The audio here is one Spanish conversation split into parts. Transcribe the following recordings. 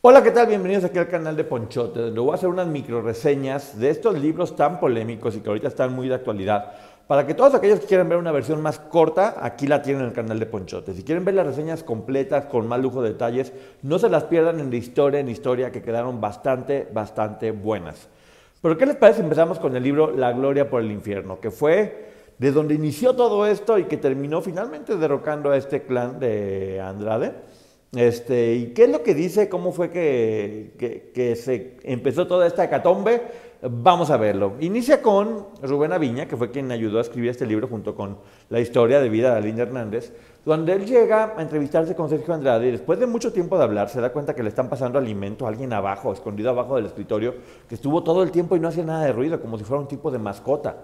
Hola, ¿qué tal? Bienvenidos aquí al canal de Ponchote, donde voy a hacer unas micro reseñas de estos libros tan polémicos y que ahorita están muy de actualidad. Para que todos aquellos que quieran ver una versión más corta, aquí la tienen en el canal de Ponchote. Si quieren ver las reseñas completas, con más lujo de detalles, no se las pierdan en de historia en historia, que quedaron bastante, bastante buenas. Pero ¿qué les parece? Empezamos con el libro La Gloria por el Infierno, que fue de donde inició todo esto y que terminó finalmente derrocando a este clan de Andrade. Este, ¿Y qué es lo que dice? ¿Cómo fue que, que, se empezó toda esta hecatombe? Vamos a verlo. Inicia con Rubén Aviña, que fue quien ayudó a escribir este libro junto con la historia de vida de Aline Hernández, donde él llega a entrevistarse con Sergio Andrade y después de mucho tiempo de hablar se da cuenta que le están pasando alimento a alguien abajo, escondido abajo del escritorio, que estuvo todo el tiempo y no hacía nada de ruido, como si fuera un tipo de mascota.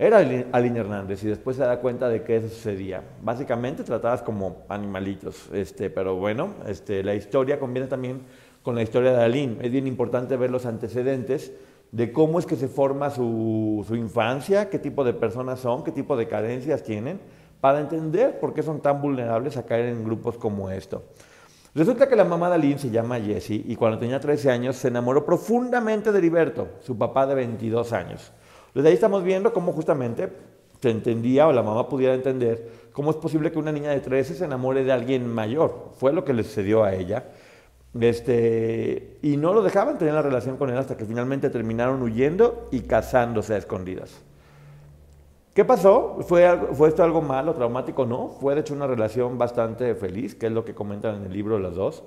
Era Aline Hernández y después se da cuenta de que eso sucedía. Básicamente tratadas como animalitos, este, pero bueno, este, la historia conviene también con la historia de Aline. Es bien importante ver los antecedentes de cómo es que se forma su, su infancia, qué tipo de personas son, qué tipo de carencias tienen, para entender por qué son tan vulnerables a caer en grupos como esto. Resulta que la mamá de Aline se llama Jessie y cuando tenía 13 años se enamoró profundamente de Heriberto, su papá de 22 años. Desde ahí estamos viendo cómo justamente se entendía o la mamá pudiera entender cómo es posible que una niña de 13 se enamore de alguien mayor. Fue lo que le sucedió a ella. Este, y no lo dejaban tener la relación con él hasta que finalmente terminaron huyendo y casándose a escondidas. ¿Qué pasó? ¿Fue, ¿Fue esto algo malo, traumático? No, fue de hecho una relación bastante feliz, que es lo que comentan en el libro las dos.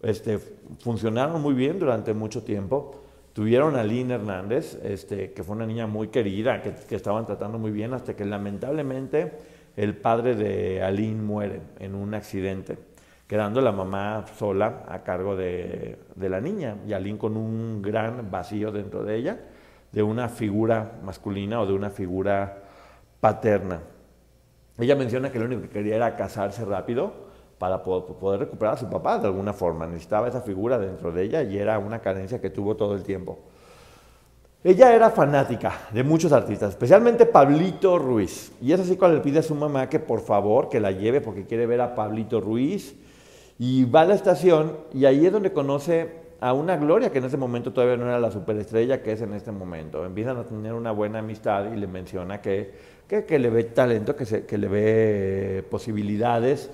Este, funcionaron muy bien durante mucho tiempo. Tuvieron a Lynn Hernández, este, que fue una niña muy querida, que, estaban tratando muy bien, hasta que lamentablemente el padre de Aline muere en un accidente, quedando la mamá sola a cargo de, la niña y Aline con un gran vacío dentro de ella, de una figura masculina o de una figura paterna. Ella menciona que lo único que quería era casarse rápido para poder recuperar a su papá de alguna forma. Necesitaba esa figura dentro de ella y era una carencia que tuvo todo el tiempo. Ella era fanática de muchos artistas, especialmente Pablito Ruiz. Y es así cuando le pide a su mamá que por favor que la lleve porque quiere ver a Pablito Ruiz. Y va a la estación y ahí es donde conoce a una Gloria que en ese momento todavía no era la superestrella que es en este momento. Empiezan a tener una buena amistad y le menciona que, que, le ve talento, que, que le ve posibilidades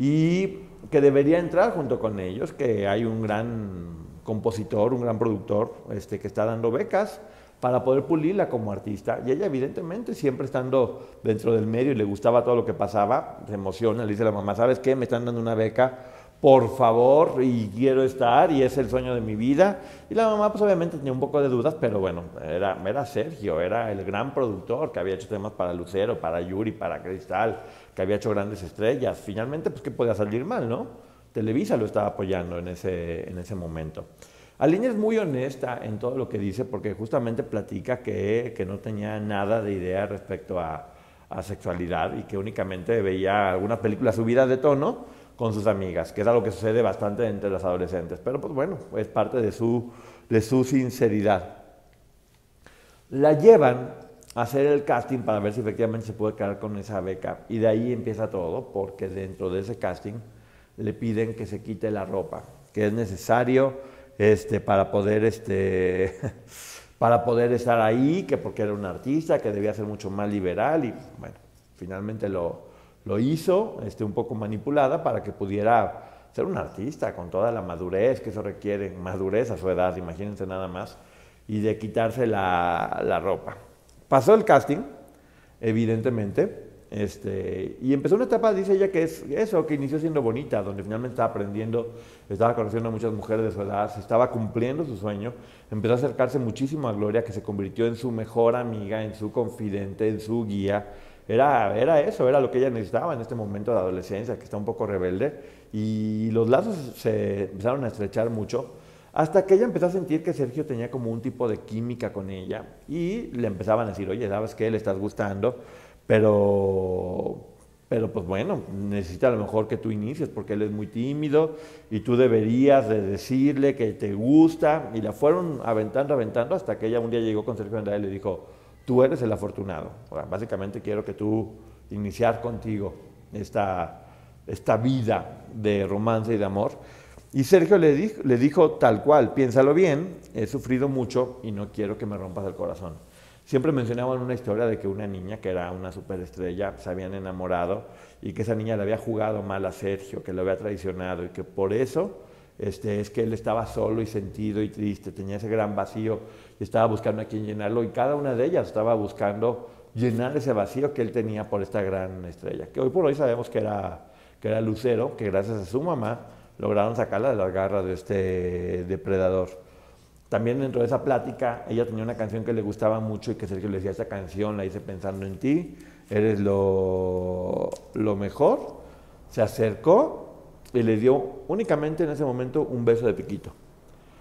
y que debería entrar junto con ellos, que hay un gran compositor, un gran productor este, que está dando becas para poder pulirla como artista. Y ella evidentemente siempre estando dentro del medio y le gustaba todo lo que pasaba, se emociona, le dice a la mamá, ¿sabes qué? Me están dando una beca por favor, y quiero estar, y es el sueño de mi vida. Y la mamá, pues obviamente tenía un poco de dudas, pero bueno, era, era Sergio, era el gran productor que había hecho temas para Lucero, para Yuri, para Cristal, que había hecho grandes estrellas. Finalmente, pues, ¿qué podía salir mal, no? Televisa lo estaba apoyando en ese, en ese momento. Aline es muy honesta en todo lo que dice, porque justamente platica que, que no tenía nada de idea respecto a, a sexualidad y que únicamente veía algunas películas subidas de tono con sus amigas, que es algo que sucede bastante entre las adolescentes. Pero pues bueno, es parte de su, de su sinceridad. La llevan a hacer el casting para ver si efectivamente se puede quedar con esa beca. Y de ahí empieza todo, porque dentro de ese casting le piden que se quite la ropa, que es necesario este, para, poder, este, para poder estar ahí, que porque era un artista, que debía ser mucho más liberal y bueno, finalmente lo, Lo hizo este, un poco manipulada para que pudiera ser un artista con toda la madurez que eso requiere, madurez a su edad, imagínense nada más, y de quitarse la, la ropa. Pasó el casting, evidentemente, este, y empezó una etapa, dice ella, que es eso, que inició siendo bonita, donde finalmente estaba aprendiendo, estaba conociendo a muchas mujeres de su edad, estaba cumpliendo su sueño, empezó a acercarse muchísimo a Gloria, que se convirtió en su mejor amiga, en su confidente, en su guía. Era, era eso, era lo que ella necesitaba en este momento de adolescencia, que está un poco rebelde, y los lazos se empezaron a estrechar mucho, hasta que ella empezó a sentir que Sergio tenía como un tipo de química con ella, y le empezaban a decir, oye, ¿sabes qué? Le estás gustando pero, pero pues bueno, necesita a lo mejor que tú inicies porque él es muy tímido y tú deberías de decirle que te gusta. Y la fueron aventando, aventando hasta que ella un día llegó con Sergio Andrade y le dijo, tú eres el afortunado. básicamente quiero que tú iniciar contigo esta, esta vida de romance y de amor. Y Sergio le dijo, le dijo tal cual, piénsalo bien, he sufrido mucho y no quiero que me rompas el corazón. Siempre mencionaban una historia de que una niña que era una superestrella se habían enamorado y que esa niña le había jugado mal a Sergio, que lo había traicionado y que por eso este, es que él estaba solo y sentido y triste, tenía ese gran vacío y estaba buscando a quien llenarlo y cada una de ellas estaba buscando llenar ese vacío que él tenía por esta gran estrella, que hoy por hoy sabemos que era, que era Lucero, que gracias a su mamá lograron sacarla de las garras de este depredador. También dentro de esa plática, ella tenía una canción que le gustaba mucho y que Sergio le decía, esta canción la hice pensando en ti, eres lo, lo mejor. Se acercó y le dio únicamente en ese momento un beso de piquito.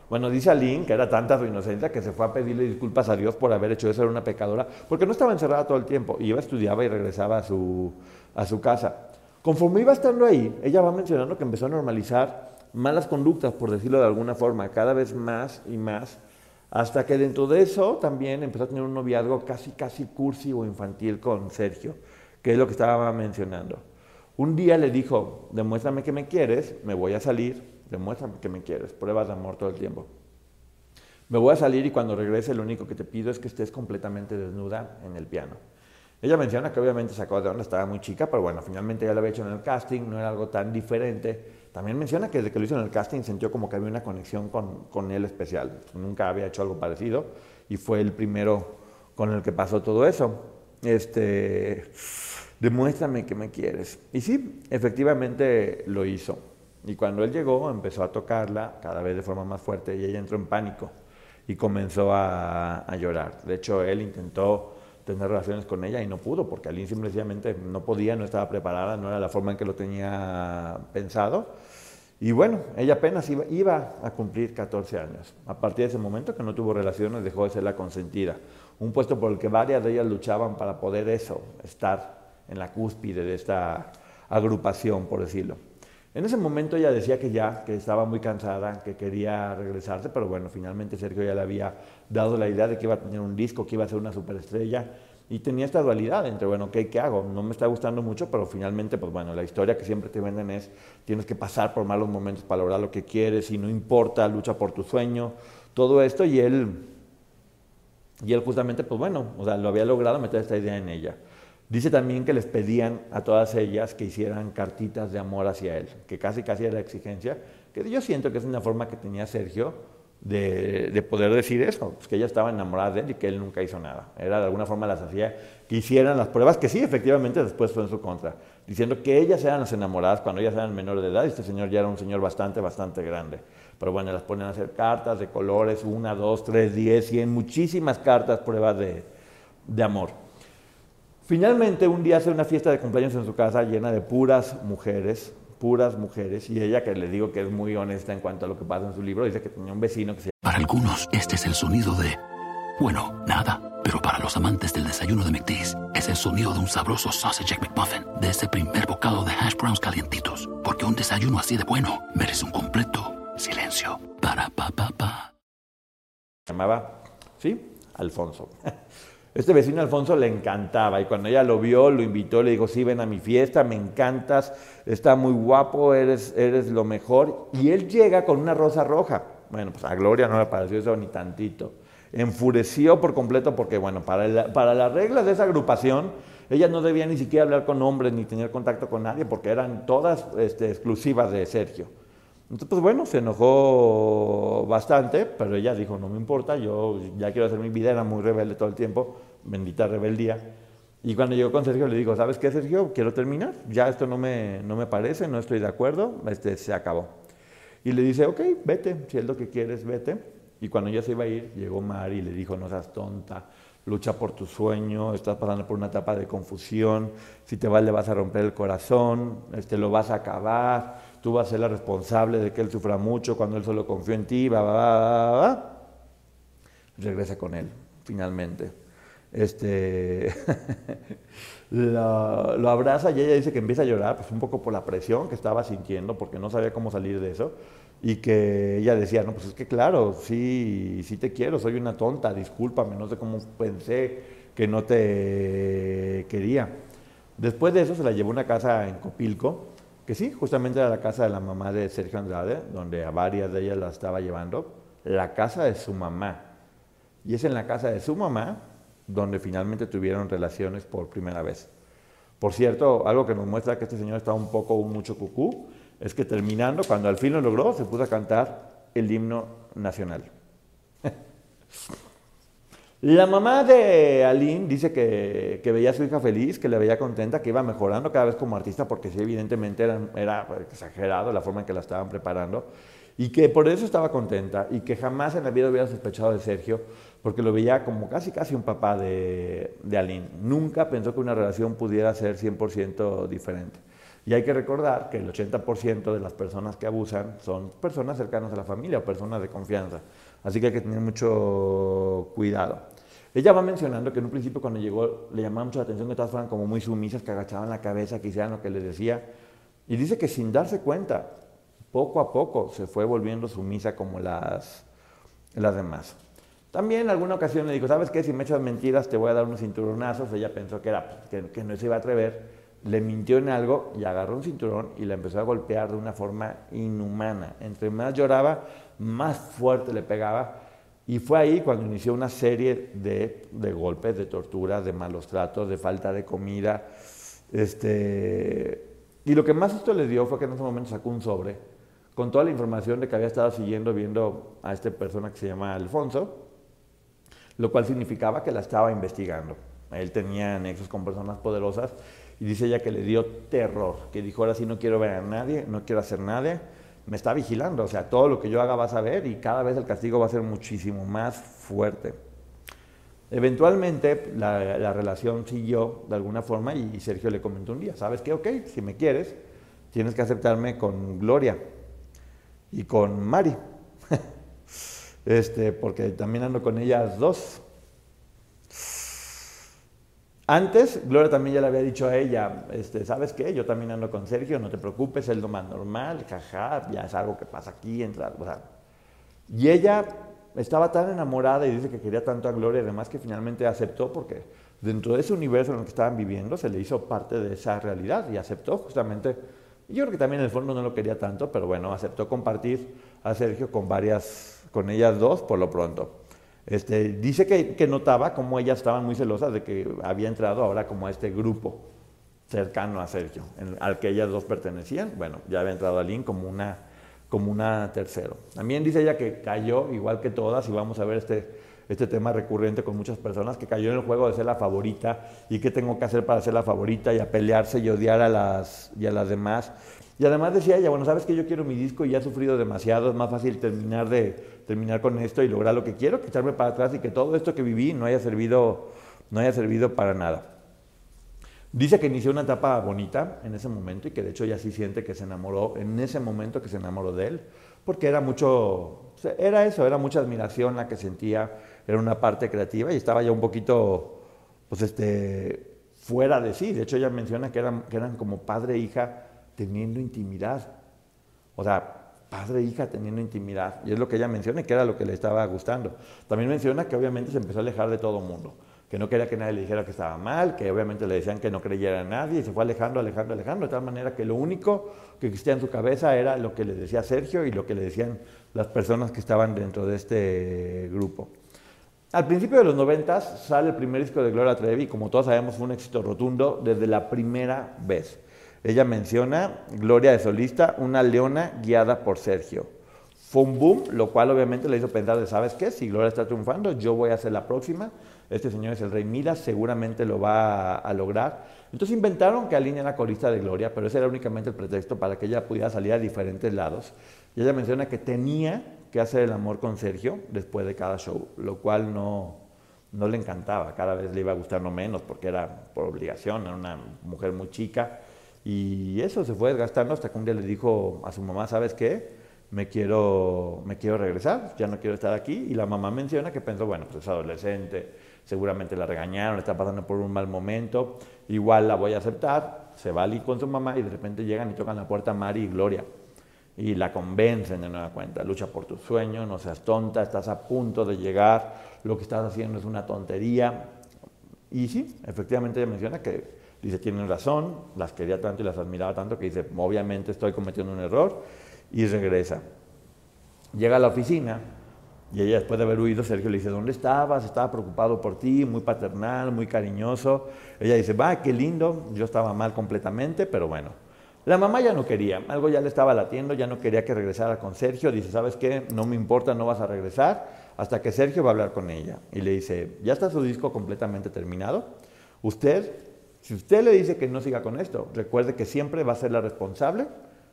Bueno, dice Aline que era tanta su inocencia que se fue a pedirle disculpas a Dios por haber hecho eso, era una pecadora, porque no estaba encerrada todo el tiempo, iba, estudiaba y regresaba a su, a su casa. Conforme iba estando ahí, ella va mencionando que empezó a normalizar malas conductas, por decirlo de alguna forma, cada vez más y más, hasta que dentro de eso también empezó a tener un noviazgo casi, casi cursi o infantil con Sergio, que es lo que estaba mencionando. Un día le dijo, demuéstrame que me quieres, me voy a salir, demuéstrame que me quieres, pruebas de amor todo el tiempo. Me voy a salir y cuando regrese lo único que te pido es que estés completamente desnuda en el piano. Ella menciona que obviamente sacó de onda, estaba muy chica, pero bueno, finalmente ya lo había hecho en el casting, no era algo tan diferente. También menciona que desde que lo hizo en el casting sintió como que había una conexión con, con él especial. Nunca había hecho algo parecido y fue el primero con el que pasó todo eso. Este, demuéstrame que me quieres. Y sí, efectivamente lo hizo. Y cuando él llegó, empezó a tocarla cada vez de forma más fuerte y ella entró en pánico y comenzó a, llorar. De hecho, él intentó tener relaciones con ella y no pudo, porque Aline simplemente no podía, no estaba preparada, no era la forma en que lo tenía pensado. Y bueno, ella apenas iba, a cumplir 14 años. A partir de ese momento que no tuvo relaciones, dejó de ser la consentida. Un puesto por el que varias de ellas luchaban para poder eso, estar en la cúspide de esta agrupación, por decirlo. En ese momento ella decía que ya, que estaba muy cansada, que quería regresarse, pero bueno, finalmente Sergio ya le había dado la idea de que iba a tener un disco, que iba a ser una superestrella, y tenía esta dualidad entre, bueno, ¿qué, ¿qué hago? No me está gustando mucho, pero finalmente, pues bueno, la historia que siempre te venden es, tienes que pasar por malos momentos para lograr lo que quieres, y no importa, lucha por tu sueño, todo esto, y él, y él justamente, pues bueno, o sea, lo había logrado meter esta idea en ella. Dice también que les pedían a todas ellas que hicieran cartitas de amor hacia él, que casi casi era la exigencia, que yo siento que es una forma que tenía Sergio de, poder decir eso, pues que ella estaba enamorada de él y que él nunca hizo nada. Era de alguna forma las hacía que hicieran las pruebas, que sí, efectivamente después fue en su contra, diciendo que ellas eran las enamoradas cuando ellas eran menores de edad y este señor ya era un señor bastante, bastante grande. Pero bueno, las ponen a hacer cartas de colores, una, dos, tres, diez, cien, muchísimas cartas, pruebas de, de amor. Finalmente, un día hace una fiesta de cumpleaños en su casa llena de puras mujeres, puras mujeres, y ella que le digo que es muy honesta en cuanto a lo que pasa en su libro, dice que tenía un vecino que se... Para algunos, este es el sonido de... Bueno, nada, pero para los amantes del desayuno de McDee's, es el sonido de un sabroso sausage McMuffin, de ese primer bocado de hash browns calientitos, porque un desayuno así de bueno merece un completo silencio. Para pa pa pa. llamaba, ¿sí? Alfonso. Este vecino Alfonso le encantaba y cuando ella lo vio, lo invitó, le dijo, sí, ven a mi fiesta, me encantas, está muy guapo, eres, eres lo mejor. Y él llega con una rosa roja. Bueno, pues a Gloria no le pareció eso ni tantito. Enfureció por completo porque, bueno, para, para las reglas de esa agrupación, ella no debía ni siquiera hablar con hombres ni tener contacto con nadie porque eran todas este, exclusivas de Sergio. Entonces, pues bueno, se enojó bastante, pero ella dijo, no me importa, yo ya quiero hacer mi vida, era muy rebelde todo el tiempo, bendita rebeldía. Y cuando llegó con Sergio le digo, ¿sabes qué, Sergio? Quiero terminar, ya esto no me, no me parece, no estoy de acuerdo, este, se acabó. Y le dice, ok, vete, si es lo que quieres, vete. Y cuando ella se iba a ir, llegó Mari y le dijo, no seas tonta, lucha por tu sueño, estás pasando por una etapa de confusión, si te va le vas a romper el corazón, este, lo vas a acabar, tú vas a ser la responsable de que él sufra mucho cuando él solo confió en ti, va, va, va, va. Regresa con él, finalmente. Este, lo, lo, abraza y ella dice que empieza a llorar, pues un poco por la presión que estaba sintiendo, porque no sabía cómo salir de eso. Y que ella decía, no, pues es que claro, sí, sí te quiero, soy una tonta, discúlpame, no sé cómo pensé que no te quería. Después de eso se la llevó a una casa en Copilco, que sí, justamente era la casa de la mamá de Sergio Andrade, donde a varias de ellas la estaba llevando, la casa de su mamá. Y es en la casa de su mamá donde finalmente tuvieron relaciones por primera vez. Por cierto, algo que nos muestra que este señor está un poco, un mucho cucú, es que terminando, cuando al fin lo logró, se puso a cantar el himno nacional. La mamá de Aline dice que, veía a su hija feliz, que le veía contenta, que iba mejorando cada vez como artista, porque sí, evidentemente era, era, exagerado la forma en que la estaban preparando, y que por eso estaba contenta, y que jamás en la vida hubiera sospechado de Sergio, porque lo veía como casi casi un papá de, de Aline. Nunca pensó que una relación pudiera ser 100% diferente. Y hay que recordar que el 80% de las personas que abusan son personas cercanas a la familia o personas de confianza. Así que hay que tener mucho cuidado. Ella va mencionando que en un principio cuando llegó le llamaba mucho la atención que todas fueran como muy sumisas, que agachaban la cabeza, que hicieran lo que les decía. Y dice que sin darse cuenta, poco a poco se fue volviendo sumisa como las, las demás. También en alguna ocasión le dijo, ¿sabes qué? Si me echas mentiras te voy a dar unos cinturonazos. Ella pensó que, era, que, que no se iba a atrever le mintió en algo y agarró un cinturón y la empezó a golpear de una forma inhumana. Entre más lloraba, más fuerte le pegaba. Y fue ahí cuando inició una serie de, de golpes, de torturas, de malos tratos, de falta de comida. Este, y lo que más esto le dio fue que en ese momento sacó un sobre con toda la información de que había estado siguiendo, viendo a esta persona que se llama Alfonso, lo cual significaba que la estaba investigando. Él tenía nexos con personas poderosas y dice ella que le dio terror, que dijo, ahora sí no quiero ver a nadie, no quiero hacer nada, me está vigilando, o sea, todo lo que yo haga vas a ver y cada vez el castigo va a ser muchísimo más fuerte. Eventualmente la, relación siguió de alguna forma y Sergio le comentó un día, ¿sabes qué? Ok, si me quieres, tienes que aceptarme con Gloria y con Mari, este, porque también ando con ellas dos. Antes, Gloria también ya le había dicho a ella, este, ¿sabes qué? Yo también ando con Sergio, no te preocupes, es lo más normal, jaja, ya es algo que pasa aquí, entra, o sea. Y ella estaba tan enamorada y dice que quería tanto a Gloria, además que finalmente aceptó porque dentro de ese universo en el que estaban viviendo se le hizo parte de esa realidad y aceptó justamente. Yo creo que también en el fondo no lo quería tanto, pero bueno, aceptó compartir a Sergio con varias, con ellas dos por lo pronto. Este, dice que, notaba cómo ellas estaban muy celosas de que había entrado ahora como a este grupo cercano a Sergio, al que ellas dos pertenecían. Bueno, ya había entrado a Lynn como una, como una tercero. También dice ella que cayó, igual que todas, y vamos a ver este, este tema recurrente con muchas personas, que cayó en el juego de ser la favorita y qué tengo que hacer para ser la favorita y a pelearse y odiar a las, y a las demás. Y además decía ella, bueno, sabes que yo quiero mi disco y ya he sufrido demasiado, es más fácil terminar, de, terminar con esto y lograr lo que quiero que echarme para atrás y que todo esto que viví no haya servido, no haya servido para nada. Dice que inició una etapa bonita en ese momento y que de hecho ella sí siente que se enamoró en ese momento que se enamoró de él, porque era mucho, era eso, era mucha admiración la que sentía, era una parte creativa y estaba ya un poquito, pues este, fuera de sí. De hecho ella menciona que eran, que eran como padre e hija teniendo intimidad. O sea, padre e hija teniendo intimidad. Y es lo que ella menciona, que era lo que le estaba gustando. También menciona que obviamente se empezó a alejar de todo mundo, que no quería que nadie le dijera que estaba mal, que obviamente le decían que no creyera en nadie, y se fue alejando, alejando, alejando, de tal manera que lo único que existía en su cabeza era lo que le decía Sergio y lo que le decían las personas que estaban dentro de este grupo. Al principio de los 90 sale el primer disco de Gloria Trevi como todos sabemos fue un éxito rotundo desde la primera vez. Ella menciona Gloria de solista, una leona guiada por Sergio. Fue un boom, lo cual obviamente le hizo pensar de, ¿sabes qué? Si Gloria está triunfando, yo voy a ser la próxima. Este señor es el rey Midas, seguramente lo va a, lograr. Entonces inventaron que Aline era corista de Gloria, pero ese era únicamente el pretexto para que ella pudiera salir a diferentes lados. Y ella menciona que tenía que hacer el amor con Sergio después de cada show, lo cual no, no le encantaba, cada vez le iba no menos porque era por obligación, era una mujer muy chica y eso se fue desgastando hasta que un día le dijo a su mamá, ¿sabes qué? Me quiero, me quiero regresar, ya no quiero estar aquí y la mamá menciona que pensó, bueno, pues es adolescente, seguramente la regañaron, está pasando por un mal momento, igual la voy a aceptar, se va allí con su mamá y de repente llegan y tocan la puerta Mari y Gloria y la convencen de nueva cuenta. Lucha por tu sueño, no seas tonta, estás a punto de llegar, lo que estás haciendo es una tontería. Y sí, efectivamente ella menciona que dice, tienen razón, las quería tanto y las admiraba tanto que dice, obviamente estoy cometiendo un error y regresa. Llega a la oficina y ella después de haber huido, Sergio le dice, ¿dónde estabas? Estaba preocupado por ti, muy paternal, muy cariñoso. Ella dice, va, qué lindo, yo estaba mal completamente, pero bueno, la mamá ya no quería, algo ya le estaba latiendo, ya no quería que regresara con Sergio. Dice, ¿sabes qué? No me importa, no vas a regresar hasta que Sergio va a hablar con ella. Y le dice, ya está su disco completamente terminado. Usted, si usted le dice que no siga con esto, recuerde que siempre va a ser la responsable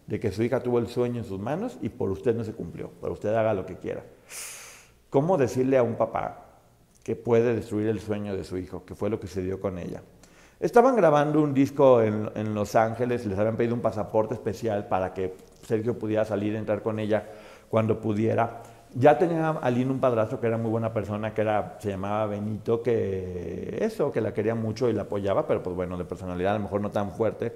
de que su hija tuvo el sueño en sus manos y por usted no se cumplió, por usted haga lo que quiera. ¿Cómo decirle a un papá que puede destruir el sueño de su hijo, que fue lo que se dio con ella? Estaban grabando un disco en, Los Ángeles, les habían pedido un pasaporte especial para que Sergio pudiera salir y entrar con ella cuando pudiera. Ya tenía Aline un padrastro que era muy buena persona, que era, se llamaba Benito, que eso, que la quería mucho y la apoyaba, pero pues bueno, de personalidad a lo mejor no tan fuerte.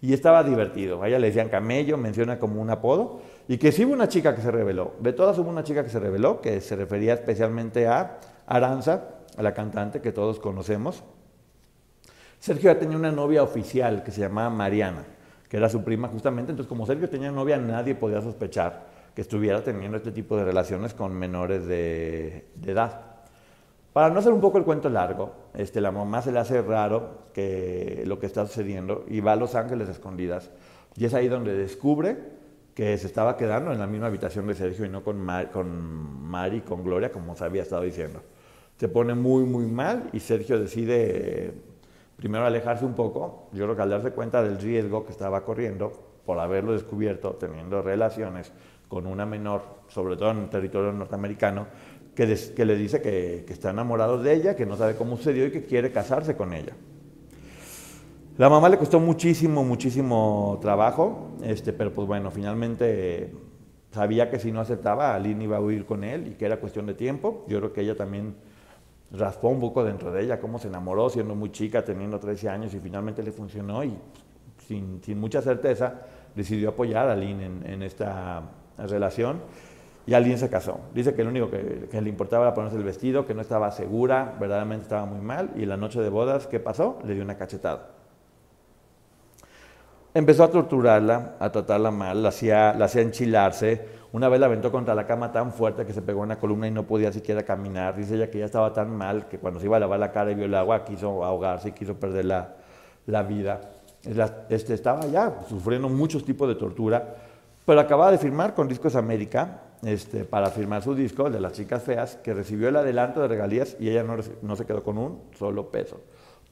Y estaba divertido. A ella le decían camello, menciona como un apodo. Y que sí hubo una chica que se reveló. De todas hubo una chica que se reveló, que se refería especialmente a Aranza, a la cantante que todos conocemos. Sergio ya tenía una novia oficial que se llamaba Mariana, que era su prima justamente. Entonces, como Sergio tenía novia, nadie podía sospechar que estuviera teniendo este tipo de relaciones con menores de, edad. Para no hacer un poco el cuento largo, este, la mamá se le hace raro que lo que está sucediendo y va a Los Ángeles escondidas. Y es ahí donde descubre que se estaba quedando en la misma habitación de Sergio y no con, con Mari con Gloria, como se había estado diciendo. Se pone muy, muy mal y Sergio decide primero alejarse un poco, yo creo que al darse cuenta del riesgo que estaba corriendo por haberlo descubierto teniendo relaciones con una menor, sobre todo en el territorio norteamericano, que, que le dice que, que, está enamorado de ella, que no sabe cómo sucedió y que quiere casarse con ella. La mamá le costó muchísimo, muchísimo trabajo, este, pero pues bueno, finalmente sabía que si no aceptaba, Aline iba a huir con él y que era cuestión de tiempo. Yo creo que ella también raspó un poco dentro de ella, cómo se enamoró siendo muy chica, teniendo 13 años y finalmente le funcionó y sin, sin mucha certeza decidió apoyar a Lynn en, esta relación y Aline se casó. Dice que lo único que, que, le importaba era ponerse el vestido, que no estaba segura, verdaderamente estaba muy mal y la noche de bodas, ¿qué pasó? Le dio una cachetada. Empezó a torturarla, a tratarla mal, la hacía, la hacía enchilarse, una vez la aventó contra la cama tan fuerte que se pegó en la columna y no podía siquiera caminar. Dice ella que ya estaba tan mal que cuando se iba a lavar la cara y vio el agua quiso ahogarse y quiso perder la, la vida. Este, estaba ya sufriendo muchos tipos de tortura, pero acababa de firmar con Discos América este, para firmar su disco, el de las chicas feas, que recibió el adelanto de regalías y ella no, no se quedó con un solo peso.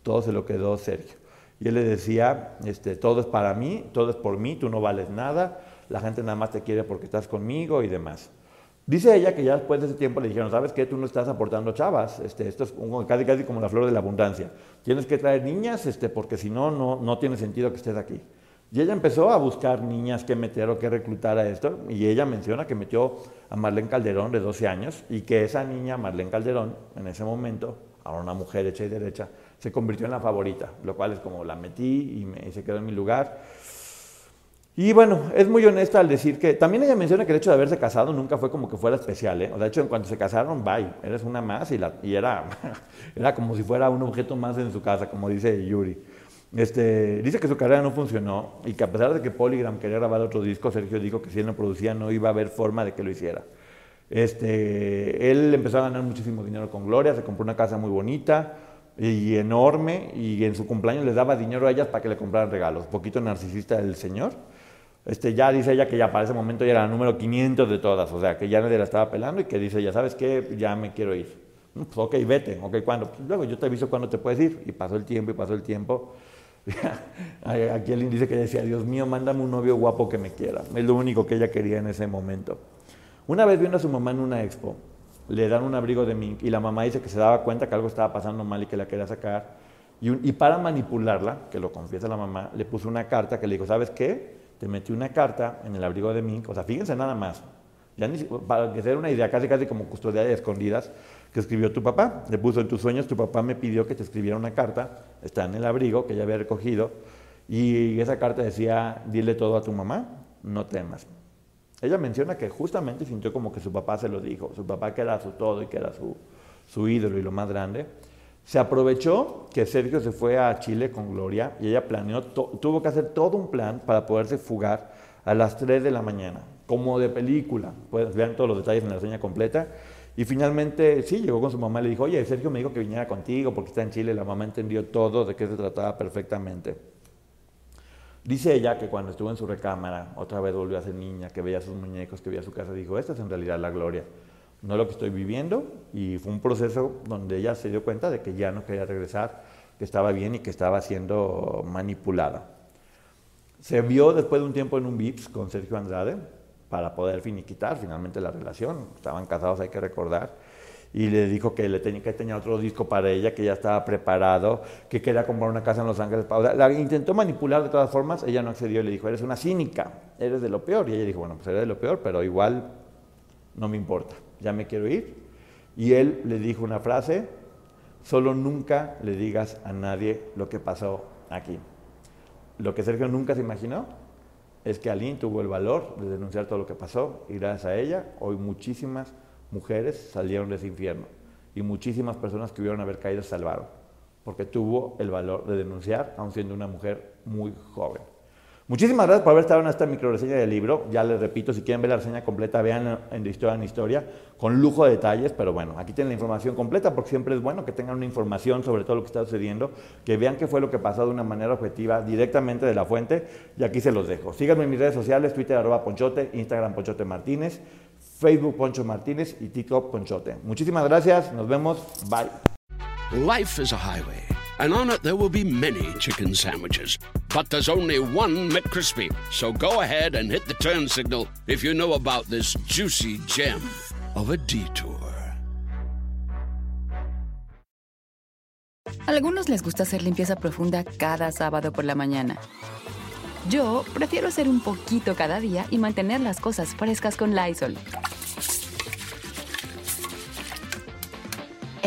Todo se lo quedó Sergio. Y él le decía, este, todo es para mí, todo es por mí, tú no vales nada, la gente nada más te quiere porque estás conmigo y demás. Dice ella que ya después de ese tiempo le dijeron, ¿sabes qué? Tú no estás aportando chavas, este, esto es casi, casi como la flor de la abundancia. Tienes que traer niñas este, porque si no, no tiene sentido que estés aquí. Y ella empezó a buscar niñas que meter o que reclutar a esto, y ella menciona que metió a Marlene Calderón de 12 años, y que esa niña, Marlene Calderón, en ese momento, ahora una mujer hecha y derecha, se convirtió en la favorita, lo cual es como la metí y, me, y se quedó en mi lugar. Y bueno, es muy honesta al decir que también ella menciona que el hecho de haberse casado nunca fue como que fuera especial. ¿eh? O de hecho, en cuanto se casaron, bye, eres una más y, era como si fuera un objeto más en su casa, como dice Yuri. Este, dice que su carrera no funcionó y que a pesar de que Polygram quería grabar otro disco, Sergio dijo que si él no producía no iba a haber forma de que lo hiciera. Este, él empezó a ganar muchísimo dinero con Gloria, se compró una casa muy bonita y enorme y en su cumpleaños les daba dinero a ellas para que le compraran regalos. Poquito narcisista del señor. Este, ya dice ella que ya para ese momento ya era la número 500 de todas, o sea, que ya nadie la estaba pelando y que dice, ya sabes qué, ya me quiero ir. Pues ok, vete, ok, ¿cuándo? Pues luego yo te aviso cuándo te puedes ir. Y pasó el tiempo y pasó el tiempo. Aquí alguien dice que decía, Dios mío, mándame un novio guapo que me quiera. Es lo único que ella quería en ese momento. Una vez viendo a su mamá en una expo, le dan un abrigo de mink y la mamá dice que se daba cuenta que algo estaba pasando mal y que la quería sacar. Y, para manipularla, que lo confiesa la mamá, le puso una carta que le dijo, ¿sabes qué? Te metí una carta en el abrigo de mink. O sea, fíjense nada más. Ya para que se una idea, casi casi como custodia de escondidas, que escribió tu papá. Le puso en tus sueños, tu papá me pidió que te escribiera una carta, está en el abrigo que ya había recogido, y esa carta decía, dile todo a tu mamá, no temas. Ella menciona que justamente sintió como que su papá se lo dijo, su papá que era su todo y que era su, su ídolo y lo más grande. Se aprovechó que Sergio se fue a Chile con Gloria y ella planeó, tuvo que hacer todo un plan para poderse fugar a las 3 de la mañana, como de película. Pues vean todos los detalles en la reseña completa. Y finalmente, sí, llegó con su mamá y le dijo, oye, Sergio me dijo que viniera contigo porque está en Chile. La mamá entendió todo, de qué se trataba perfectamente. Dice ella que cuando estuvo en su recámara, otra vez volvió a ser niña, que veía sus muñecos, que veía su casa, dijo, esta es en realidad la gloria, no lo que estoy viviendo. Y fue un proceso donde ella se dio cuenta de que ya no quería regresar, que estaba bien y que estaba siendo manipulada. Se vio después de un tiempo en un VIPS con Sergio Andrade, para poder finiquitar finalmente la relación. Estaban casados, hay que recordar. Y le dijo que, le tenía, que tenía otro disco para ella, que ya estaba preparado, que quería comprar una casa en Los Ángeles. La intentó manipular de todas formas, ella no accedió le dijo, eres una cínica, eres de lo peor. Y ella dijo, bueno, pues eres de lo peor, pero igual no me importa, ya me quiero ir. Y él le dijo una frase, solo nunca le digas a nadie lo que pasó aquí. Lo que Sergio nunca se imaginó es que Aline tuvo el valor de denunciar todo lo que pasó y gracias a ella hoy muchísimas mujeres salieron de ese infierno y muchísimas personas que hubieron haber caído salvaron porque tuvo el valor de denunciar aun siendo una mujer muy joven. Muchísimas gracias por haber estado en esta micro reseña del libro. Ya les repito, si quieren ver la reseña completa, vean en Historia en Historia, con lujo de detalles, pero bueno, aquí tienen la información completa porque siempre es bueno que tengan una información sobre todo lo que está sucediendo, que vean qué fue lo que pasó de una manera objetiva directamente de la fuente y aquí se los dejo. Síganme en mis redes sociales, Twitter arroba Ponchote, Instagram Ponchote Martínez, Facebook Poncho Martínez y TikTok Ponchote. Muchísimas gracias, nos vemos, bye. Life is a highway. and on it there will be many chicken sandwiches. But there's only one McCrispy. So go ahead and hit the turn signal if you know about this juicy gem of a detour. Algunos les gusta hacer limpieza profunda cada sábado por la mañana. Yo prefiero hacer un poquito cada día y mantener las cosas frescas con Lysol.